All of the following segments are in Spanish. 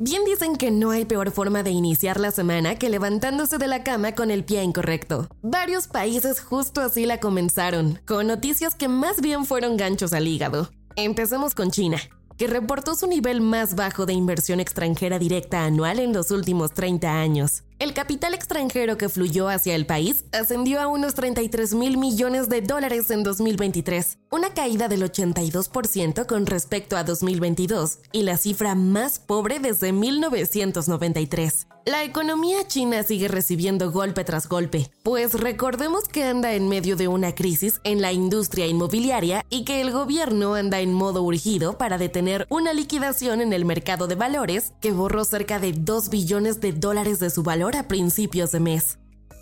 Bien dicen que no hay peor forma de iniciar la semana que levantándose de la cama con el pie incorrecto. Varios países justo así la comenzaron, con noticias que más bien fueron ganchos al hígado. Empecemos con China que reportó su nivel más bajo de inversión extranjera directa anual en los últimos 30 años. El capital extranjero que fluyó hacia el país ascendió a unos 33 mil millones de dólares en 2023, una caída del 82% con respecto a 2022 y la cifra más pobre desde 1993. La economía china sigue recibiendo golpe tras golpe, pues recordemos que anda en medio de una crisis en la industria inmobiliaria y que el gobierno anda en modo urgido para detener una liquidación en el mercado de valores que borró cerca de 2 billones de dólares de su valor a principios de mes.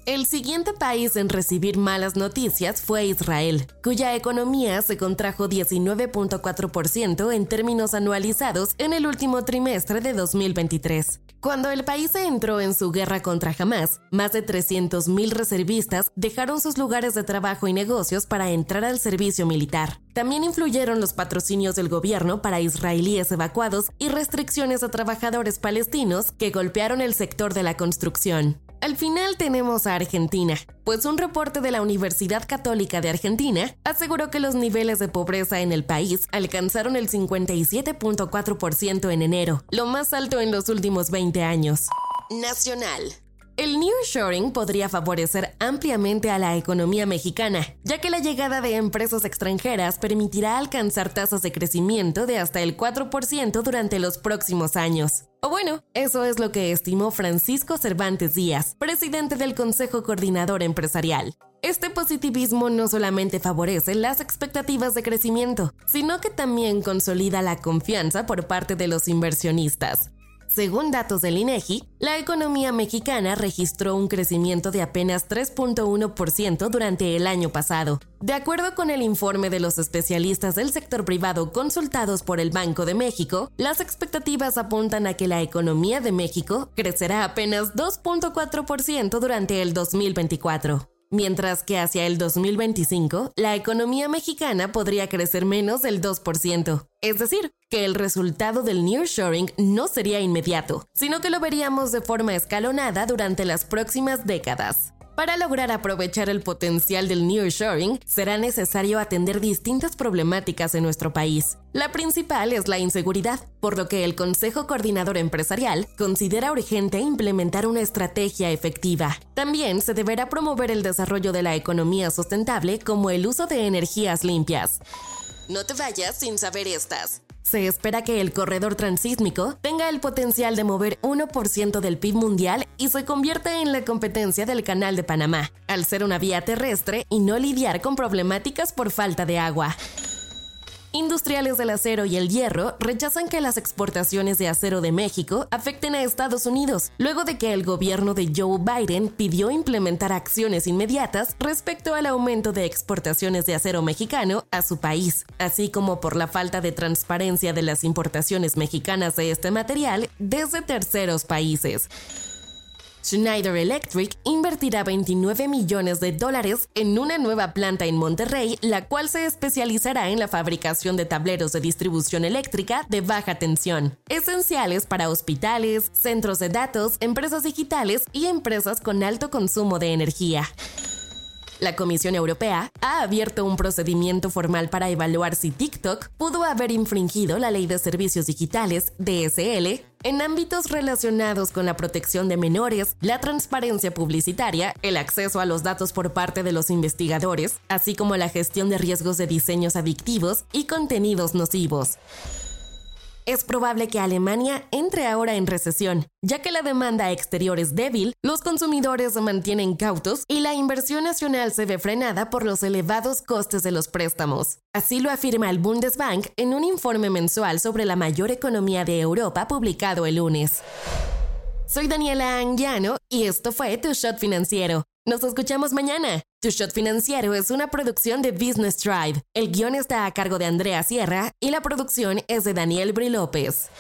El siguiente país en recibir malas noticias fue Israel, cuya economía se contrajo 19.4% en términos anualizados en el último trimestre de 2023. Cuando el país entró en su guerra contra Hamas, más de 300.000 reservistas dejaron sus lugares de trabajo y negocios para entrar al servicio militar. También influyeron los patrocinios del gobierno para israelíes evacuados y restricciones a trabajadores palestinos que golpearon el sector de la construcción. Al final tenemos a Argentina, pues un reporte de la Universidad Católica de Argentina aseguró que los niveles de pobreza en el país alcanzaron el 57.4% en enero, lo más alto en los últimos 20 años. Nacional. El nearshoring podría favorecer ampliamente a la economía mexicana, ya que la llegada de empresas extranjeras permitirá alcanzar tasas de crecimiento de hasta el 4% durante los próximos años. O bueno, eso es lo que estimó Francisco Cervantes Díaz, presidente del Consejo Coordinador Empresarial. Este positivismo no solamente favorece las expectativas de crecimiento, sino que también consolida la confianza por parte de los inversionistas. Según datos del INEGI, la economía mexicana registró un crecimiento de apenas 3.1% durante el año pasado. De acuerdo con el informe de los especialistas del sector privado consultados por el Banco de México, las expectativas apuntan a que la economía de México crecerá apenas 2.4% durante el 2024 mientras que hacia el 2025 la economía mexicana podría crecer menos del 2%. Es decir, que el resultado del nearshoring no sería inmediato, sino que lo veríamos de forma escalonada durante las próximas décadas. Para lograr aprovechar el potencial del nearshoring, será necesario atender distintas problemáticas en nuestro país. La principal es la inseguridad, por lo que el Consejo Coordinador Empresarial considera urgente implementar una estrategia efectiva. También se deberá promover el desarrollo de la economía sustentable como el uso de energías limpias. No te vayas sin saber estas. Se espera que el corredor transísmico tenga el potencial de mover 1% del PIB mundial y se convierta en la competencia del Canal de Panamá, al ser una vía terrestre y no lidiar con problemáticas por falta de agua. Industriales del acero y el hierro rechazan que las exportaciones de acero de México afecten a Estados Unidos, luego de que el gobierno de Joe Biden pidió implementar acciones inmediatas respecto al aumento de exportaciones de acero mexicano a su país, así como por la falta de transparencia de las importaciones mexicanas de este material desde terceros países. Schneider Electric invertirá 29 millones de dólares en una nueva planta en Monterrey, la cual se especializará en la fabricación de tableros de distribución eléctrica de baja tensión, esenciales para hospitales, centros de datos, empresas digitales y empresas con alto consumo de energía. La Comisión Europea ha abierto un procedimiento formal para evaluar si TikTok pudo haber infringido la Ley de Servicios Digitales, DSL, en ámbitos relacionados con la protección de menores, la transparencia publicitaria, el acceso a los datos por parte de los investigadores, así como la gestión de riesgos de diseños adictivos y contenidos nocivos. Es probable que Alemania entre ahora en recesión, ya que la demanda exterior es débil, los consumidores se mantienen cautos y la inversión nacional se ve frenada por los elevados costes de los préstamos. Así lo afirma el Bundesbank en un informe mensual sobre la mayor economía de Europa publicado el lunes. Soy Daniela Anguiano y esto fue Tu Shot Financiero. Nos escuchamos mañana. Tu Shot Financiero es una producción de Business Drive. El guion está a cargo de Andrea Sierra y la producción es de Daniel Bri López.